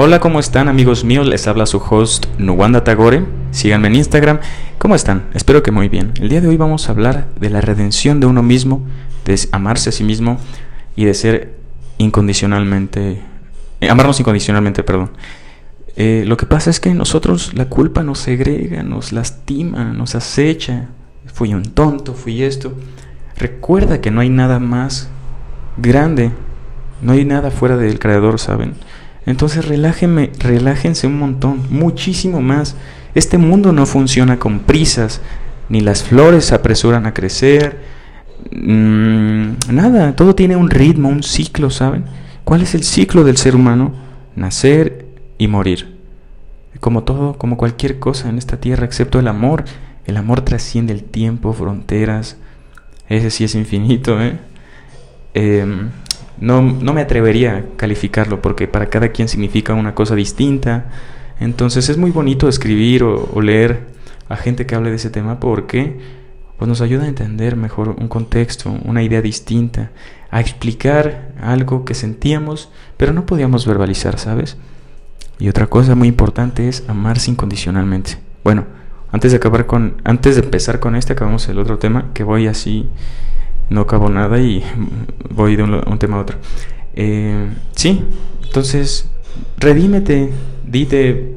Hola, ¿cómo están amigos míos? Les habla su host Nuwanda Tagore. Síganme en Instagram. ¿Cómo están? Espero que muy bien. El día de hoy vamos a hablar de la redención de uno mismo, de amarse a sí mismo y de ser incondicionalmente... Eh, amarnos incondicionalmente, perdón. Eh, lo que pasa es que nosotros la culpa nos segrega, nos lastima, nos acecha. Fui un tonto, fui esto. Recuerda que no hay nada más grande, no hay nada fuera del Creador, ¿saben? Entonces relájenme, relájense un montón, muchísimo más. Este mundo no funciona con prisas, ni las flores se apresuran a crecer, mm, nada, todo tiene un ritmo, un ciclo, ¿saben? ¿Cuál es el ciclo del ser humano? Nacer y morir. Como todo, como cualquier cosa en esta tierra, excepto el amor. El amor trasciende el tiempo, fronteras. Ese sí es infinito, ¿eh? eh no, no me atrevería a calificarlo porque para cada quien significa una cosa distinta. Entonces es muy bonito escribir o, leer a gente que hable de ese tema porque pues nos ayuda a entender mejor un contexto, una idea distinta, a explicar algo que sentíamos pero no podíamos verbalizar, ¿sabes? Y otra cosa muy importante es amarse incondicionalmente. Bueno, antes de acabar con antes de empezar con este acabamos el otro tema que voy así no acabo nada y voy de un, tema a otro. Eh, sí, entonces, redímete, dite.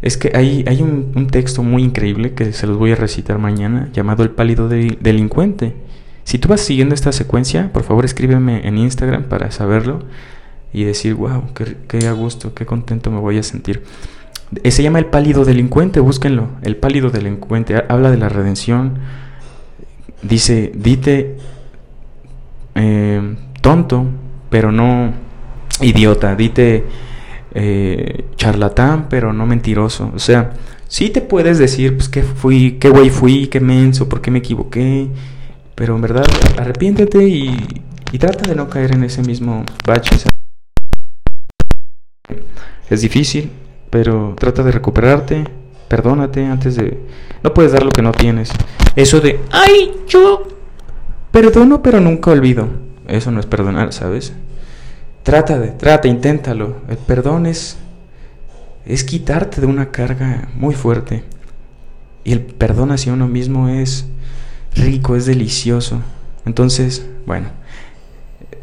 Es que hay, hay un, texto muy increíble que se los voy a recitar mañana, llamado El pálido delincuente. Si tú vas siguiendo esta secuencia, por favor escríbeme en Instagram para saberlo y decir, wow, qué, qué a gusto, qué contento me voy a sentir. Se llama El pálido delincuente, búsquenlo. El pálido delincuente habla de la redención Dice, dite eh, tonto, pero no idiota, dite eh, charlatán, pero no mentiroso. O sea, sí te puedes decir, pues, qué fui, qué güey fui, qué menso, por qué me equivoqué, pero en verdad, arrepiéntete y, y trata de no caer en ese mismo bache. Es difícil, pero trata de recuperarte, perdónate antes de... No puedes dar lo que no tienes. Eso de, ay, yo perdono pero nunca olvido. Eso no es perdonar, ¿sabes? Trata de, trata, inténtalo. El perdón es, es quitarte de una carga muy fuerte. Y el perdón hacia uno mismo es rico, es delicioso. Entonces, bueno,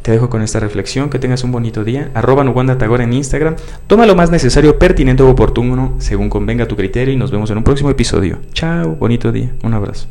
te dejo con esta reflexión. Que tengas un bonito día. Arroba Nuwanda Tagore en Instagram. Toma lo más necesario, pertinente o oportuno según convenga tu criterio. Y nos vemos en un próximo episodio. Chao, bonito día. Un abrazo.